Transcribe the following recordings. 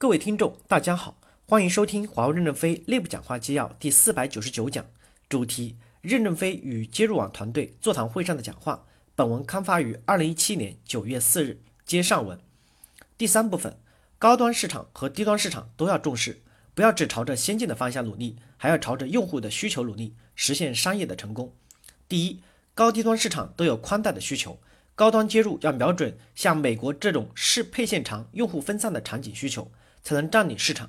各位听众，大家好，欢迎收听华为任正非内部讲话纪要第四百九十九讲，主题：任正非与接入网团队座谈会上的讲话。本文刊发于二零一七年九月四日。接上文，第三部分，高端市场和低端市场都要重视，不要只朝着先进的方向努力，还要朝着用户的需求努力，实现商业的成功。第一，高低端市场都有宽带的需求。高端接入要瞄准像美国这种适配线长、用户分散的场景需求，才能占领市场；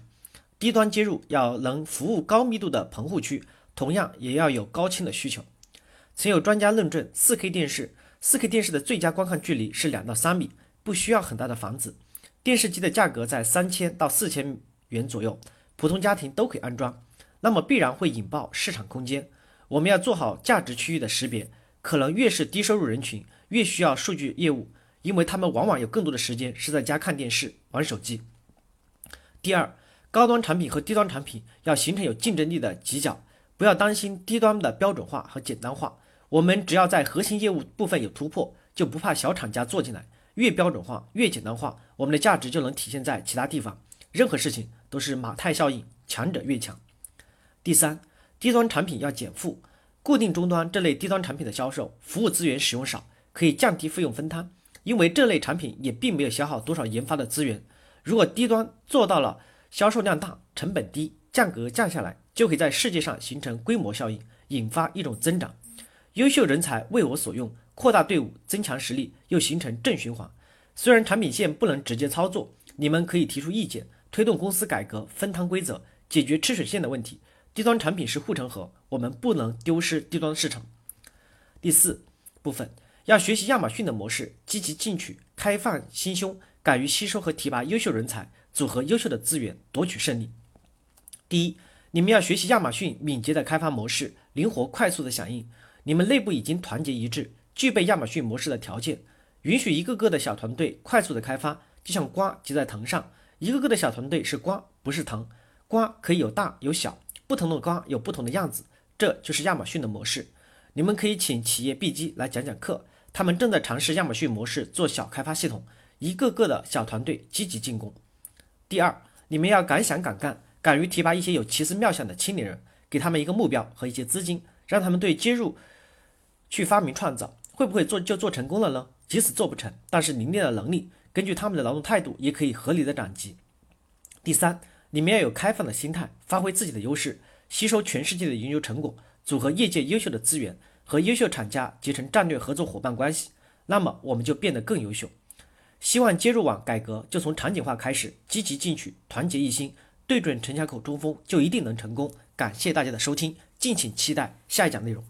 低端接入要能服务高密度的棚户区，同样也要有高清的需求。曾有专家论证，4K 电视，4K 电视的最佳观看距离是两到三米，不需要很大的房子。电视机的价格在三千到四千元左右，普通家庭都可以安装，那么必然会引爆市场空间。我们要做好价值区域的识别，可能越是低收入人群。越需要数据业务，因为他们往往有更多的时间是在家看电视、玩手机。第二，高端产品和低端产品要形成有竞争力的犄角，不要担心低端的标准化和简单化。我们只要在核心业务部分有突破，就不怕小厂家做进来。越标准化、越简单化，我们的价值就能体现在其他地方。任何事情都是马太效应，强者越强。第三，低端产品要减负，固定终端这类低端产品的销售，服务资源使用少。可以降低费用分摊，因为这类产品也并没有消耗多少研发的资源。如果低端做到了销售量大、成本低、价格降下来，就可以在世界上形成规模效应，引发一种增长。优秀人才为我所用，扩大队伍，增强实力，又形成正循环。虽然产品线不能直接操作，你们可以提出意见，推动公司改革、分摊规则，解决吃水线的问题。低端产品是护城河，我们不能丢失低端市场。第四部分。要学习亚马逊的模式，积极进取，开放心胸，敢于吸收和提拔优秀人才，组合优秀的资源，夺取胜利。第一，你们要学习亚马逊敏捷的开发模式，灵活快速的响应。你们内部已经团结一致，具备亚马逊模式的条件，允许一个个的小团队快速的开发，就像瓜结在藤上，一个个的小团队是瓜，不是藤。瓜可以有大有小，不同的瓜有不同的样子，这就是亚马逊的模式。你们可以请企业 B 机来讲讲课。他们正在尝试亚马逊模式做小开发系统，一个个的小团队积极进攻。第二，你们要敢想敢干，敢于提拔一些有奇思妙想的青年人，给他们一个目标和一些资金，让他们对接入去发明创造，会不会做就做成功了呢？即使做不成，但是凝练的能力，根据他们的劳动态度，也可以合理的涨级。第三，你们要有开放的心态，发挥自己的优势，吸收全世界的研究成果，组合业界优秀的资源。和优秀厂家结成战略合作伙伴关系，那么我们就变得更优秀。希望接入网改革就从场景化开始，积极进取，团结一心，对准城墙口中锋，就一定能成功。感谢大家的收听，敬请期待下一讲内容。